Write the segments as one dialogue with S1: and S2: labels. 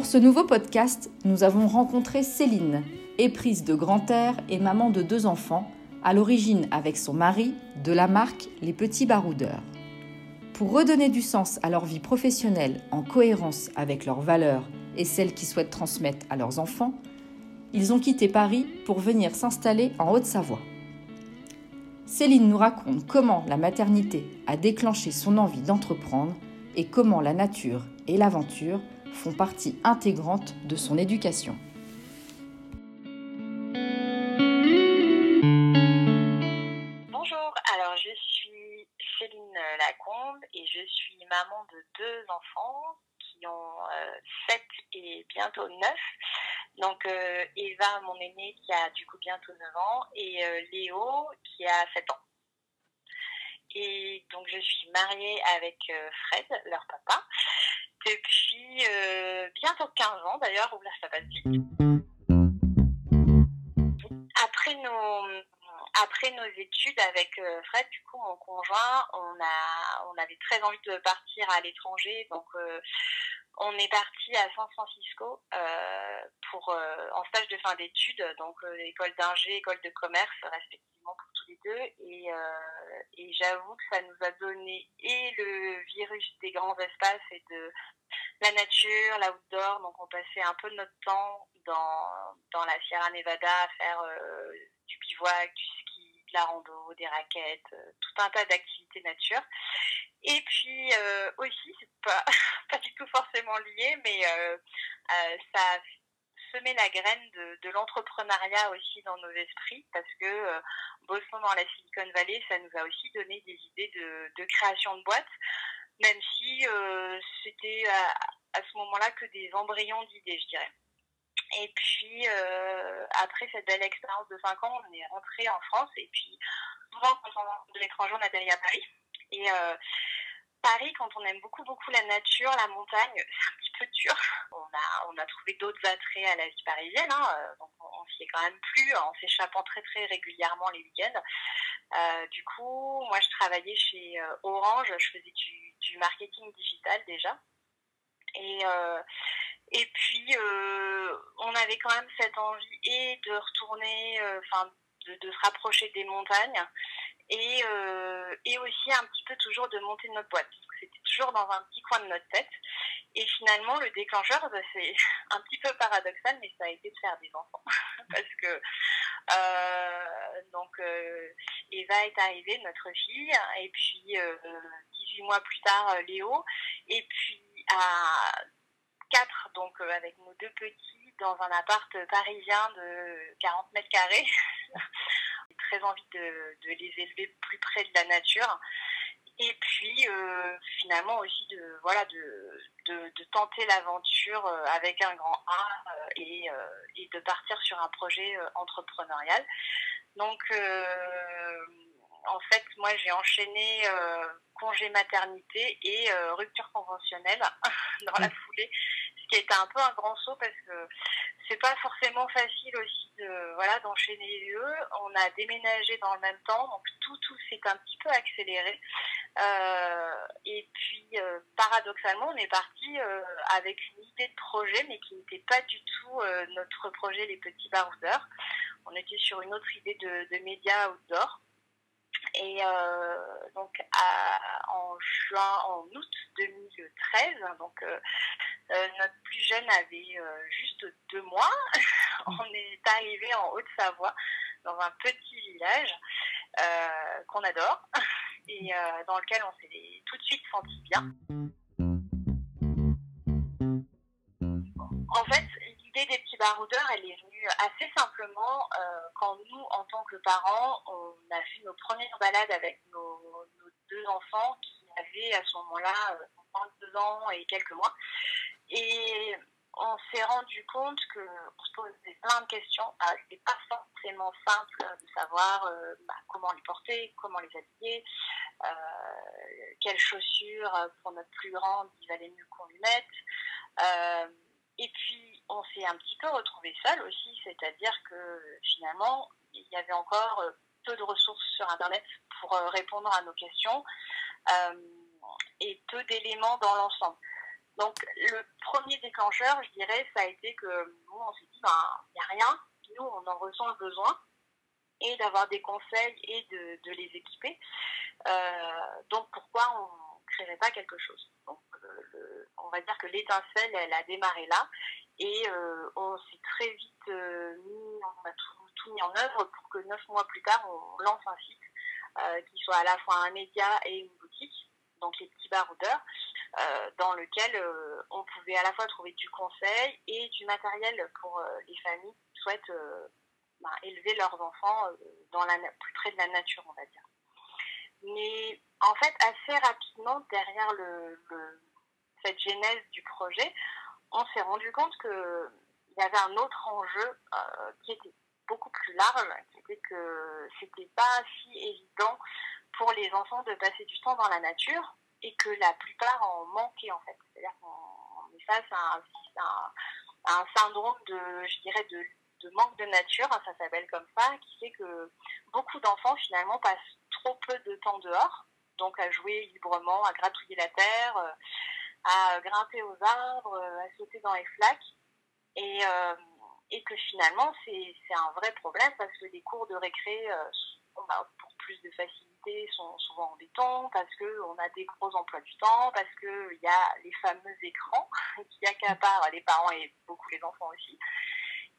S1: Pour ce nouveau podcast, nous avons rencontré Céline, éprise de grand air et maman de deux enfants, à l'origine avec son mari de la marque Les Petits Baroudeurs. Pour redonner du sens à leur vie professionnelle en cohérence avec leurs valeurs et celles qu'ils souhaitent transmettre à leurs enfants, ils ont quitté Paris pour venir s'installer en Haute-Savoie. Céline nous raconte comment la maternité a déclenché son envie d'entreprendre et comment la nature et l'aventure font partie intégrante de son éducation.
S2: Bonjour, alors je suis Céline Lacombe et je suis maman de deux enfants qui ont 7 euh, et bientôt 9. Donc euh, Eva, mon aînée, qui a du coup bientôt 9 ans, et euh, Léo, qui a 7 ans. Et donc je suis mariée avec Fred, leur papa depuis euh, bientôt 15 ans d'ailleurs, où là ça passe vite. Après nos, après nos études avec euh, Fred, du coup mon conjoint, on, a, on avait très envie de partir à l'étranger, donc euh, on est parti à San Francisco pour en stage de fin d'études, donc école d'ingé, école de commerce respectivement pour tous les deux, et, et j'avoue que ça nous a donné et le virus des grands espaces et de la nature, l'outdoor. Donc on passait un peu de notre temps dans, dans la Sierra Nevada à faire euh, du bivouac, du ski, de la rando, des raquettes, euh, tout un tas d'activités nature. Et puis euh, aussi, c'est pas, pas du tout forcément lié, mais ça a semé la graine de, l'entrepreneuriat aussi dans nos esprits parce que bossant dans la Silicon Valley, ça nous a aussi donné des idées de, de création de boîtes même si euh, c'était à, ce moment-là que des embryons d'idées, je dirais. Et puis, euh, après cette belle expérience de 5 ans, on est rentré en France. Et puis, souvent, quand on rentre de l'étranger, on atterrit à Paris. Et euh, Paris, quand on aime beaucoup, beaucoup la nature, la montagne, c'est un petit On a, trouvé d'autres attraits à la vie parisienne. Hein, donc, on, s'y est quand même plus en s'échappant très, très régulièrement les week-ends. du coup, moi, je travaillais chez Orange. Je faisais du du marketing digital déjà. Et, euh, et puis, euh, on avait quand même cette envie et de retourner, euh, enfin, de, de, se rapprocher des montagnes et, et aussi un petit peu toujours de monter notre boîte. C'était toujours dans un petit coin de notre tête. Et finalement, le déclencheur, bah, c'est un petit peu paradoxal, mais ça a été de faire des enfants. Parce que, donc, Eva est arrivée, notre fille, et puis 18 mois plus tard euh, Léo, et puis à 4, donc euh, avec nos deux petits, dans un appart parisien de 40 mètres carrés. Très envie de, de, les élever plus près de la nature. Et puis euh, finalement aussi de voilà de, de, de tenter l'aventure avec un grand A et, et, de partir sur un projet entrepreneurial. Donc en fait, moi, j'ai enchaîné euh, congé maternité et euh, rupture conventionnelle dans la foulée, ce qui a été un peu un grand saut parce que c'est pas forcément facile aussi de voilà d'enchaîner les deux. On a déménagé dans le même temps, donc tout tout s'est un petit peu accéléré. Euh, et puis paradoxalement, on est parti avec une idée de projet, mais qui n'était pas du tout notre projet les petits baroudeurs. On était sur une autre idée de, de médias outdoor. Et euh, donc en juin, en août 2013, donc euh, euh, notre plus jeune avait juste deux mois. On est arrivé en Haute-Savoie, dans un petit village qu'on adore et dans lequel on s'est tout de suite senti bien. En fait, l'idée des petits baroudeurs, elle est assez simplement euh, quand nous, en tant que parents, on a fait nos premières balades avec nos, deux enfants qui avaient à ce moment-là 22 euh, ans et quelques mois. Et on s'est rendu compte que on se posait plein de questions. Ah, Ce n'était pas forcément simple de savoir euh, bah, comment les porter, comment les habiller, quelles chaussures pour notre plus grande il valait mieux qu'on lui mette. Euh, et puis on s'est un petit peu retrouvé seul aussi, c'est-à-dire que finalement il y avait encore peu de ressources sur Internet pour répondre à nos questions et peu d'éléments dans l'ensemble. Donc, le premier déclencheur, je dirais, ça a été que nous, on s'est dit, ben, il n'y a rien, nous, on en ressent le besoin, et d'avoir des conseils et de, les équiper. Euh, donc, pourquoi on ne créerait pas quelque chose On va dire que l'étincelle, elle a démarré là, et euh, on s'est très vite euh, mis, on a tout, mis en œuvre pour que neuf mois plus tard, on lance un site qui soit à la fois un média et une boutique, donc les petits baroudeurs. Euh, dans lequel euh, on pouvait à la fois trouver du conseil et du matériel pour euh, les familles qui souhaitent bah, élever leurs enfants dans la, plus près de la nature, on va dire. Mais en fait, assez rapidement, derrière le, cette genèse du projet, on s'est rendu compte qu'il y avait un autre enjeu qui était beaucoup plus large, qui était que c'était pas si évident pour les enfants de passer du temps dans la nature et que la plupart en manquaient en fait. C'est-à-dire qu'on est face à un, syndrome de, je dirais, de manque de nature, hein, ça s'appelle comme ça, qui fait que beaucoup d'enfants finalement passent trop peu de temps dehors, donc à jouer librement, à gratouiller la terre, euh, à grimper aux arbres, euh, à sauter dans les flaques, et, euh, et que finalement c'est un vrai problème parce que les cours de récré, on a pour plus de facilité, sont souvent en béton, parce qu'on a des gros emplois du temps, parce qu'il y a les fameux écrans qui accaparent les parents et beaucoup les enfants aussi,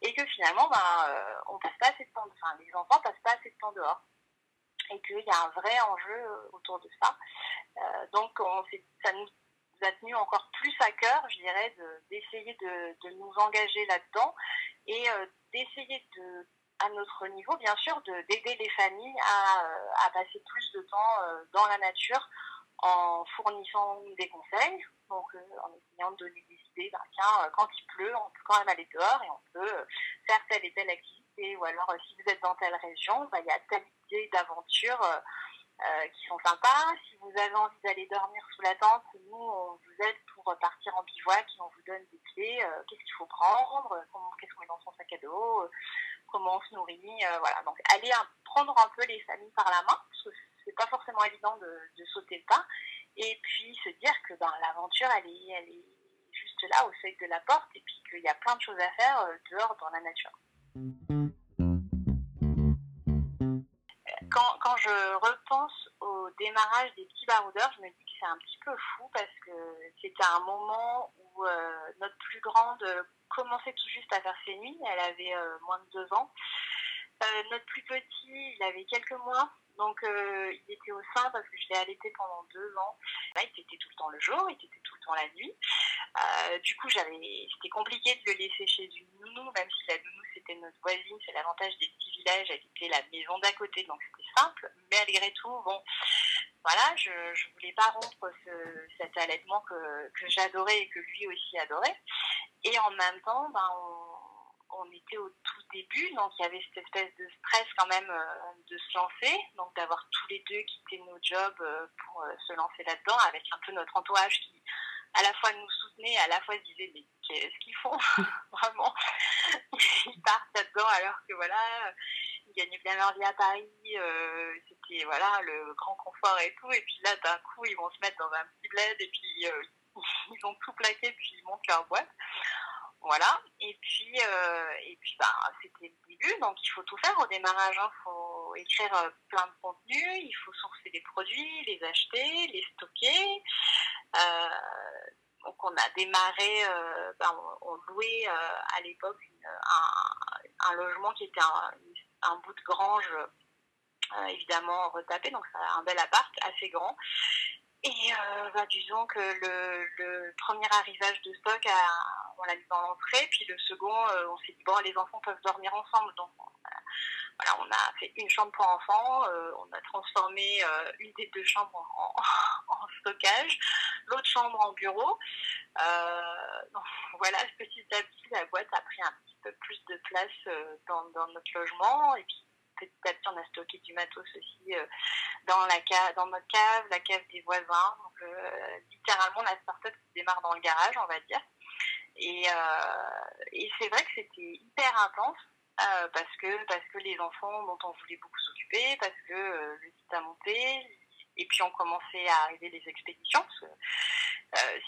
S2: et que finalement, euh, on passe pas assez temps, enfin, les enfants passent pas assez de temps dehors, et qu'il y a un vrai enjeu euh, autour de ça. Euh, donc, on, ça nous a tenu encore plus à cœur, je dirais, d'essayer de, nous engager là-dedans et d'essayer de à notre niveau, bien sûr, d'aider les familles à, euh, à, passer plus de temps euh, dans la nature en fournissant des conseils, donc euh, en essayant de donner des idées, ben, tiens, quand il pleut, on peut quand même aller dehors et on peut faire telle et telle activité, ou alors si vous êtes dans telle région, ben, il y a telle idée d'aventure qui sont sympas. Si vous avez envie d'aller dormir sous la tente, nous, on vous aide pour partir en bivouac et on vous donne des clés, qu'est-ce qu'il faut prendre, qu'est-ce qu'on met dans son sac à dos, comment on se nourrit, euh, voilà. Donc aller prendre un peu les familles par la main, parce que c'est pas forcément évident de, sauter le pas, et puis se dire que ben, l'aventure elle est, elle est juste là au seuil de la porte, et puis qu'il y a plein de choses à faire euh, dehors dans la nature. Quand, quand, je repense au démarrage des petits baroudeurs, je me dis que c'est un petit peu fou parce que c'était un moment où euh, notre plus grande commençait tout juste à faire ses nuits. Elle avait euh, moins de deux ans. Euh, notre plus petit, il avait quelques mois. Donc, il était au sein parce que je l'ai allaité pendant deux ans. Il était tout le temps le jour, il était tout le temps la nuit. du coup, c'était compliqué de le laisser chez une nounou, même si la nounou notre voisine. C'est l'avantage des petits villages. Elle était la maison d'à côté, donc c'était simple. Mais malgré tout, bon, voilà, je ne voulais pas rompre cet allaitement que, que j'adorais et que lui aussi adorait. Et en même temps, ben, on, on, était au tout début, donc il y avait cette espèce de stress quand même euh, de se lancer, donc d'avoir tous les deux quitté nos jobs euh, pour euh, se lancer là-dedans, avec un peu notre entourage qui à la fois nous soutenait, à la fois se disait mais qu'est-ce qu'ils font vraiment Ils partent là-dedans alors que voilà, ils gagnaient bien leur vie à Paris, c'était voilà le grand confort et tout, et puis là d'un coup ils vont se mettre dans un petit bled et puis ils ont tout plaqué puis ils montent leur boîte. Voilà. Et puis, euh, et puis bah, c'était le début, donc il faut tout faire au démarrage. Il hein. faut écrire euh, plein de contenus, il faut sourcer des produits, les acheter, les stocker. Euh, donc on a démarré, bah, on, louait à l'époque un, logement qui était un, bout de grange, évidemment retapé, donc un bel appart assez grand. Et euh, bah, disons que le, le, premier arrivage de stock, on l'a mis dans l'entrée, puis le second, euh, on s'est dit, bon, les enfants peuvent dormir ensemble. Donc, on a fait une chambre pour enfants, on a transformé une des deux chambres en, stockage, l'autre chambre en bureau. donc, voilà, petit à petit, la boîte a pris un petit peu plus de place dans, notre logement. Et puis, petit à petit, on a stocké du matos aussi euh, dans, la cave, dans notre cave, la cave des voisins. Donc, euh, littéralement, la start-up démarre dans le garage, on va dire. Euh, et c'est vrai que c'était hyper intense. Parce que parce que les enfants dont on voulait beaucoup s'occuper, parce que le site a monté, et puis on commençait à arriver les expéditions.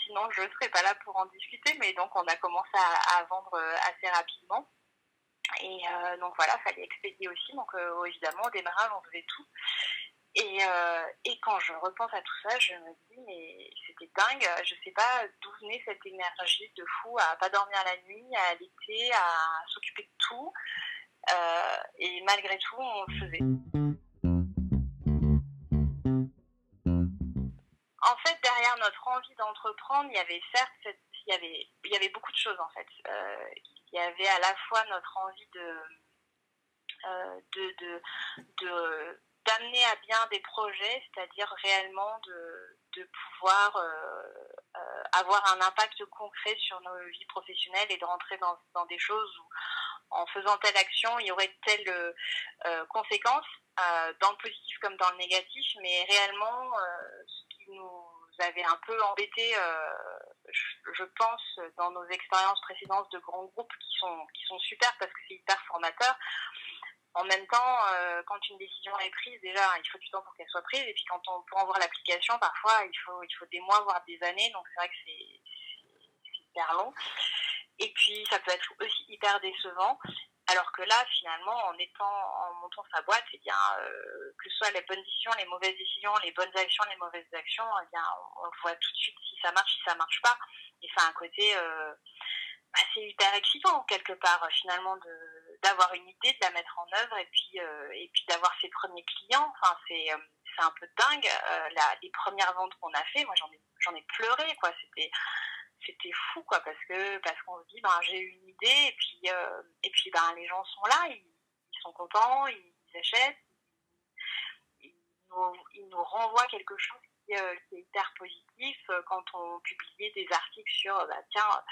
S2: sinon, je ne serais pas là pour en discuter, mais donc on a commencé à vendre assez rapidement. Et euh, donc voilà, il fallait expédier aussi. Donc euh, évidemment, au démarrage, on faisait tout. Et, euh, et, quand je repense à tout ça, je me dis, mais c'était dingue. Je sais pas d'où venait cette énergie de fou à pas dormir la nuit, à allaiter, à s'occuper de tout. et malgré tout, on le faisait. En fait, derrière notre envie d'entreprendre, il y avait certes, il y avait, il y avait beaucoup de choses en fait il y avait à la fois notre envie de, euh, de, de, d'amener à bien des projets, c'est-à-dire réellement de, de pouvoir euh, euh, avoir un impact concret sur nos vies professionnelles et de rentrer dans, dans des choses où en faisant telle action, il y aurait telle conséquence, dans le positif comme dans le négatif, mais réellement, ce qui nous avait un peu embêté, je, pense, dans nos expériences précédentes de grands groupes qui sont, qui sont super parce que c'est hyper formateur. En même temps, euh, quand une décision est prise, déjà, il faut du temps pour qu'elle soit prise. Et puis, quand on pour en voir l'application, parfois, il faut, il faut des mois, voire des années. Donc, c'est vrai que c'est hyper long. Et puis, ça peut être aussi hyper décevant. Alors que là, finalement, en étant, en montant sa boîte, eh bien, euh, que ce soit les bonnes décisions, les mauvaises décisions, les bonnes actions, les mauvaises actions, eh bien, on, voit tout de suite si ça marche, si ça marche pas. Et ça a un côté euh, assez hyper excitant quelque part, finalement, de d'avoir une idée, de la mettre en œuvre et puis euh, et puis d'avoir ses premiers clients. Enfin, c'est c'est un peu dingue. La, les premières ventes qu'on a fait, moi, j'en ai ai pleuré, quoi. C'était fou quoi parce que parce qu'on se dit ben j'ai une idée et puis euh, et puis ben les gens sont là ils, sont contents ils, achètent ils, nous, renvoient quelque chose qui, euh, est hyper positif euh, quand on publiait des articles sur bah, tiens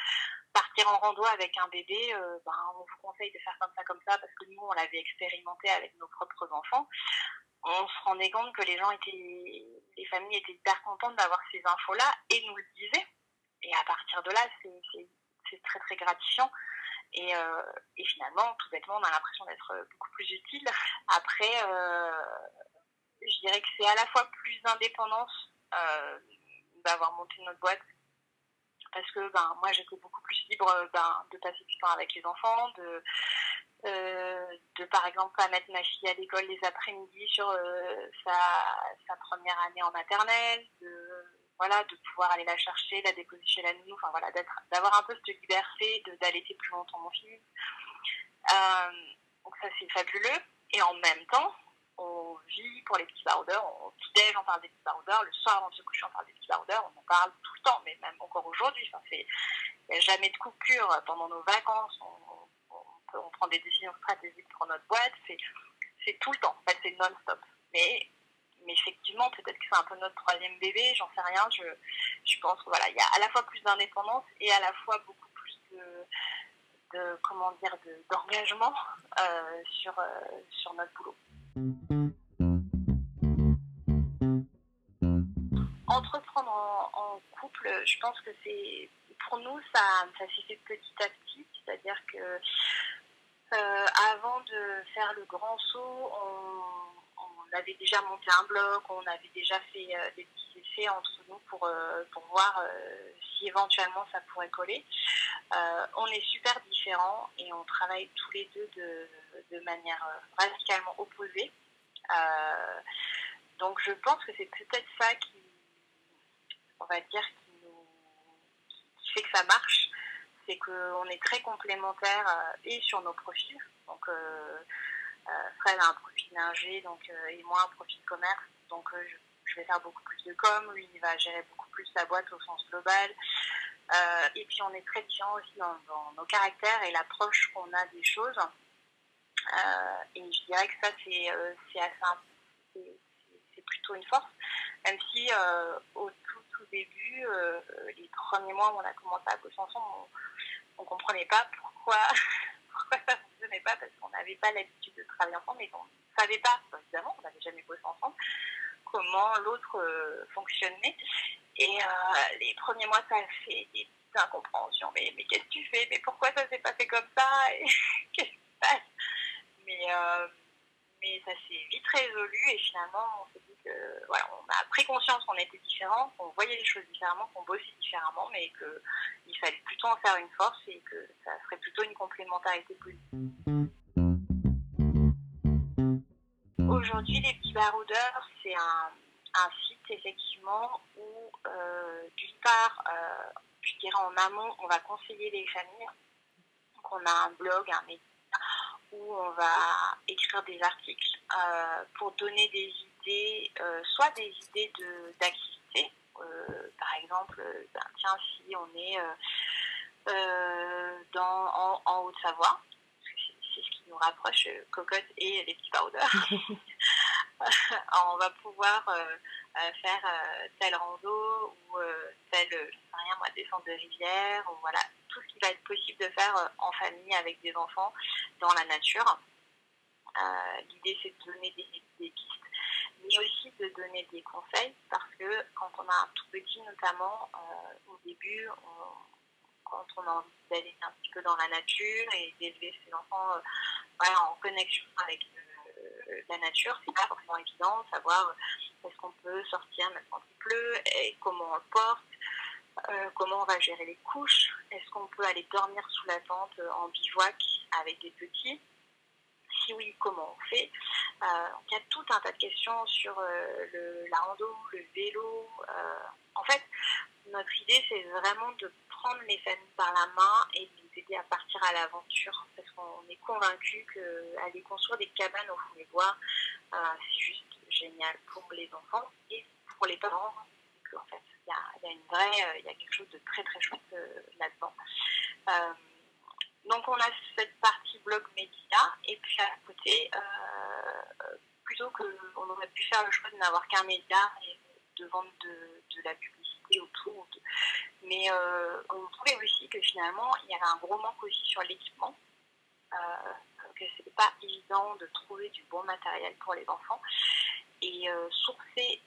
S2: partir en rando avec un bébé ben on vous conseille de faire comme ça comme ça parce que nous on l'avait expérimenté avec nos propres enfants on se rendait compte que les gens étaient les familles étaient hyper contentes d'avoir ces infos là et nous le disaient et à partir de là, c'est très très gratifiant. Et, euh, et, finalement, tout bêtement, on a l'impression d'être beaucoup plus utile. Après, euh, je dirais que c'est à la fois plus d'indépendance euh, d'avoir monté notre boîte, parce que ben, moi j'étais beaucoup plus libre ben, de passer du temps avec les enfants, de, de par exemple pas mettre ma fille à l'école les après-midi sur sa, sa, première année en maternelle, de voilà, de pouvoir aller la chercher, la déposer chez la nounou, enfin voilà, d'avoir un peu cette liberté d'allaiter plus longtemps mon fils. Euh, donc ça c'est fabuleux. Et en même temps, on vit pour les petits baroudeurs, au petit-déj on parle des petits baroudeurs, le soir avant de se coucher on parle des petits baroudeurs, on en parle tout le temps, mais même encore aujourd'hui, il n'y a jamais de coupure pendant nos vacances, on, on, prend des décisions stratégiques pour notre boîte, c'est tout le temps, en fait c'est non-stop. Mais effectivement, peut-être que c'est un peu notre troisième bébé, j'en sais rien. Je, pense qu'il voilà, il y a à la fois plus d'indépendance et à la fois beaucoup plus de, de comment dire, d'engagement euh, sur, euh, sur notre boulot. Entreprendre en, couple, je pense que c'est pour nous, ça, s'est fait petit à petit, c'est-à-dire que euh, avant de faire le grand saut, on avait déjà monté un bloc, on avait déjà fait euh, des petits essais entre nous pour, euh, pour voir si éventuellement ça pourrait coller. on est super et on travaille tous les deux de, manière radicalement opposée. donc je pense que c'est peut-être ça qui, on va dire, qui, nous, qui fait que ça marche. C'est qu'on est très complémentaires et sur nos profils. Donc euh, Fred a un profil euh, et moi un profil commerce. Donc euh, je, vais faire beaucoup plus de com. Lui, il va gérer beaucoup plus sa boîte au sens global. Et puis on est très différents aussi dans, nos caractères et l'approche qu'on a des choses. et je dirais que ça, c'est assez c'est plutôt une force, même si au tout, début, les premiers mois où on a commencé à ensemble, on ne comprenait pas pourquoi, pourquoi ça ne fonctionnait pas, parce qu'on n'avait pas l'habitude de travailler ensemble, mais on ne savait pas, évidemment, on n'avait jamais bossé ensemble, comment l'autre fonctionnait. Et les premiers mois, ça a fait des incompréhensions. Mais, qu'est-ce que tu fais? Mais pourquoi ça s'est passé comme ça? Qu'est-ce qui se passe? Mais, euh, mais ça s'est vite résolu et finalement, on s'est dit que, on a pris conscience qu'on était différents, qu'on voyait les choses différemment, qu'on bossait différemment, mais qu'il fallait plutôt en faire une force et que ça serait plutôt une complémentarité positive. Aujourd'hui, les petits baroudeurs, c'est un, un, site effectivement euh, d'une part, euh, je dirais en amont, on va conseiller les familles. Donc on a un blog, un média où on va écrire des articles euh, pour donner des idées, euh, soit des idées d'activité. Euh, par exemple, ben, tiens, si on est dans, en, Haute-Savoie, c'est ce qui nous rapproche, Cocotte et les petits powders, on va pouvoir faire tel rando ou tel, je sais rien moi, descente de rivière, ou voilà, tout ce qui va être possible de faire euh, en famille avec des enfants dans la nature. Euh, l'idée, c'est de donner des, pistes, mais aussi de donner des conseils, parce que quand on a un tout petit, notamment euh, au début, quand on a envie d'aller un petit peu dans la nature et d'élever ses enfants en connexion avec la nature, c'est pas forcément évident de savoir est-ce qu'on peut sortir même quand il pleut et comment on le porte. Euh, comment on va gérer les couches Est-ce qu'on peut aller dormir sous la tente euh, en bivouac avec des petits? Si oui, comment on fait? Euh, Il y a tout un tas de questions sur le, la rando, le vélo. en fait, notre idée, c'est vraiment de prendre les familles par la main et de les aider à partir à l'aventure. Parce qu'on est convaincu qu'aller construire des cabanes au fond des bois, c'est juste génial pour les enfants et pour les parents. En fait, il y a une vraie, euh, il y a quelque chose de très très chouette euh, là-dedans. Euh, donc on a cette partie blog média et puis à côté, plutôt qu'on aurait pu faire le choix de n'avoir qu'un média et de vendre de, la publicité autour. Mais on trouvait aussi que finalement il y avait un gros manque aussi sur l'équipement. que ce pas évident de trouver du bon matériel pour les enfants et sourcer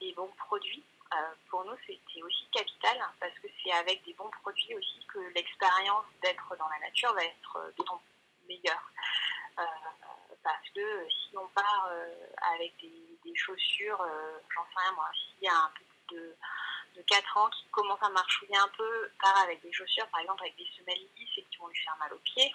S2: les bons produits euh, pour nous, c'était aussi capital parce que c'est avec des bons produits aussi que l'expérience d'être dans la nature va être euh, d'autant meilleure. Euh, parce que si on part avec des, chaussures, j'en sais rien moi, s'il y a un petit de, de 4 ans qui commence à marchouiller un peu, part avec des chaussures, par exemple avec des semelles lisses et qui vont lui faire mal aux pieds,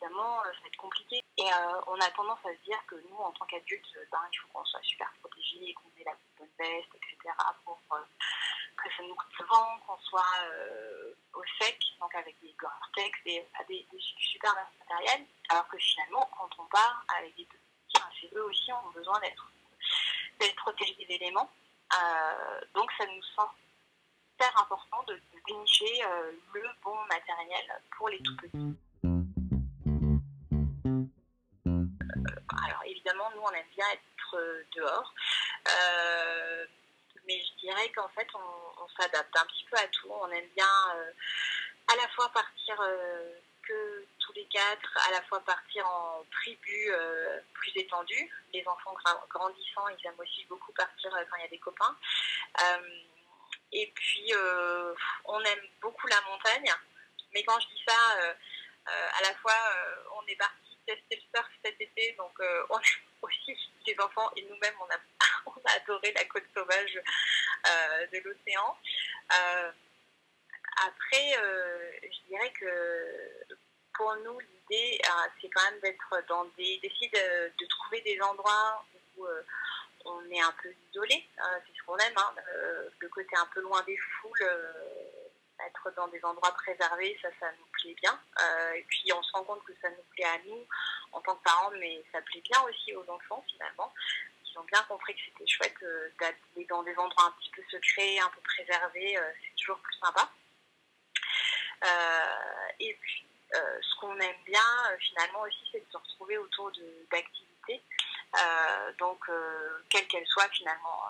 S2: évidemment, ça va être compliqué. Et on a tendance à se dire que nous, en tant qu'adultes, ben, il faut qu'on soit super protégés, qu'on ait la bonne veste, etc., pour que ça nous coûte vent, qu'on soit euh, au sec, donc avec des Gore-Tex, des, des, super matériels, alors que finalement, quand on part avec des petits, eux aussi ont besoin d'être protégés des éléments. Euh, donc ça nous super important de, dénicher euh, le bon matériel pour les tout petits. Évidemment, nous on aime bien être dehors mais je dirais qu'en fait, on, s'adapte un petit peu à tout. On aime bien euh, à la fois partir euh, que tous les quatre, à la fois partir en tribu euh, plus étendue. Les enfants grandissant, ils aiment aussi beaucoup partir quand il y a des copains. et puis, on aime beaucoup la montagne. Mais quand je dis ça, à la fois, on est parti tester le surf cet été, donc on est aussi les enfants et nous-mêmes, on a, on a adoré la côte sauvage euh, de l'océan. Euh, après, euh, je dirais que pour nous, l'idée, c'est quand même d'être dans des, d'essayer de, trouver des endroits où on est un peu isolé. c'est ce qu'on aime, hein, le côté un peu loin des foules être dans des endroits préservés, ça, ça nous plaît bien. et puis on se rend compte que ça nous plaît à nous en tant que parents, mais ça plaît bien aussi aux enfants finalement ont bien compris que c'était chouette euh, d'aller dans des endroits un petit peu secrets, un peu préservés, euh, c'est toujours plus sympa. Euh, et puis, ce qu'on aime bien finalement aussi, c'est de se retrouver autour d'activités. donc, quelle qu'elle soit finalement,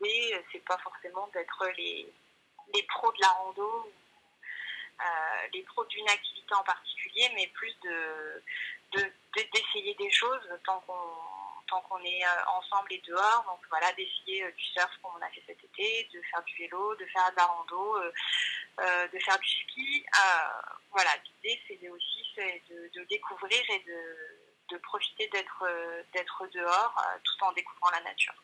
S2: l'idée, c'est pas forcément d'être les, les pros de la rando les pros d'une activité en particulier, mais plus de d'essayer des choses tant qu'on est euh, ensemble et dehors. Donc voilà, d'essayer euh, du surf comme on a fait cet été, de faire du vélo, de faire de la rando, euh, de faire du ski. voilà, l'idée c'est aussi de, découvrir et de, profiter d'être dehors tout en découvrant la nature.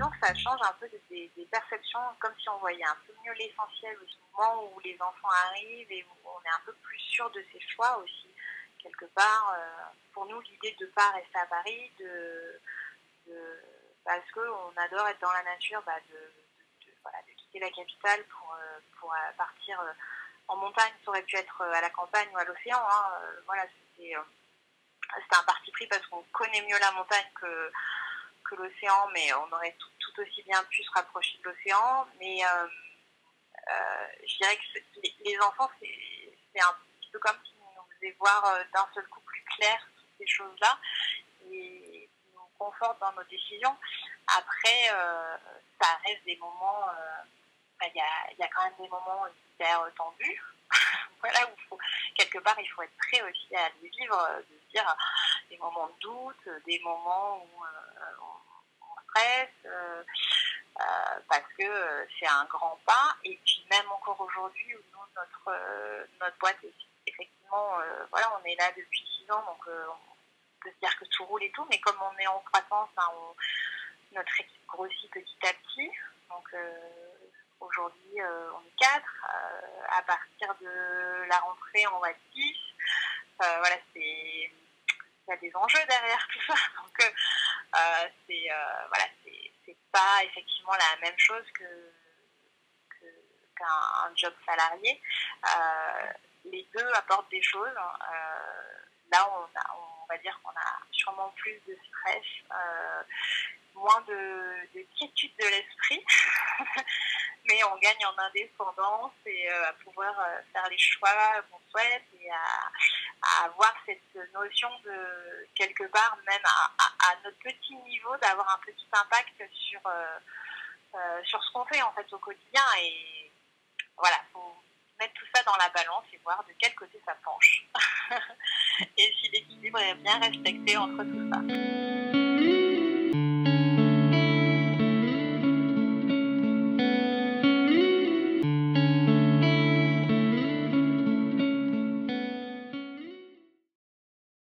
S2: Disons ça change un peu des, perceptions, comme si on voyait un peu mieux l'essentiel au moment où les enfants arrivent et où on est un peu plus sûr de ses choix aussi quelque part, euh, pour nous, l'idée de ne pas rester à Paris, de, parce qu'on adore être dans la nature, bah, de, quitter la capitale pour, euh, pour euh, partir en montagne. Ça aurait pu être à la campagne ou à l'océan. Hein. Voilà, c'était un parti pris parce qu'on connaît mieux la montagne que, l'océan, mais on aurait tout, aussi bien pu se rapprocher de l'océan. Mais je dirais que les, enfants, c'est un petit peu comme si voir euh, d'un seul coup plus clair toutes ces choses-là et nous conforte dans nos décisions. Après, euh, ça reste des moments, euh, il y, a, y, a, quand même des moments hyper tendus. voilà, où faut, quelque part, il faut être prêt aussi à les vivre, de dire des moments de doute, des moments où on, stresse, parce que c'est un grand pas. Et puis même encore aujourd'hui, où notre, notre boîte effectivement, euh, voilà, on est là depuis six ans, donc euh, on peut se dire que tout roule et tout, mais comme on est en croissance, hein, notre équipe grossit petit à petit. Donc euh, aujourd'hui, on est quatre. à partir de la rentrée, on va être six. voilà, c'est il y a des enjeux derrière tout ça. Donc c'est voilà, c'est pas effectivement la même chose qu'un job salarié les deux apportent des choses. Euh, là, on, va dire qu'on a sûrement plus de stress, euh, moins de, de quiétude de l'esprit, mais on gagne en indépendance et euh, à pouvoir faire les choix qu'on souhaite et à, avoir cette notion de quelque part, même à, notre petit niveau, d'avoir un petit impact sur, sur ce qu'on fait en fait au quotidien. Et voilà, faut, mettre tout ça dans la balance et voir de quel côté ça penche. et si l'équilibre est bien respecté entre tout ça.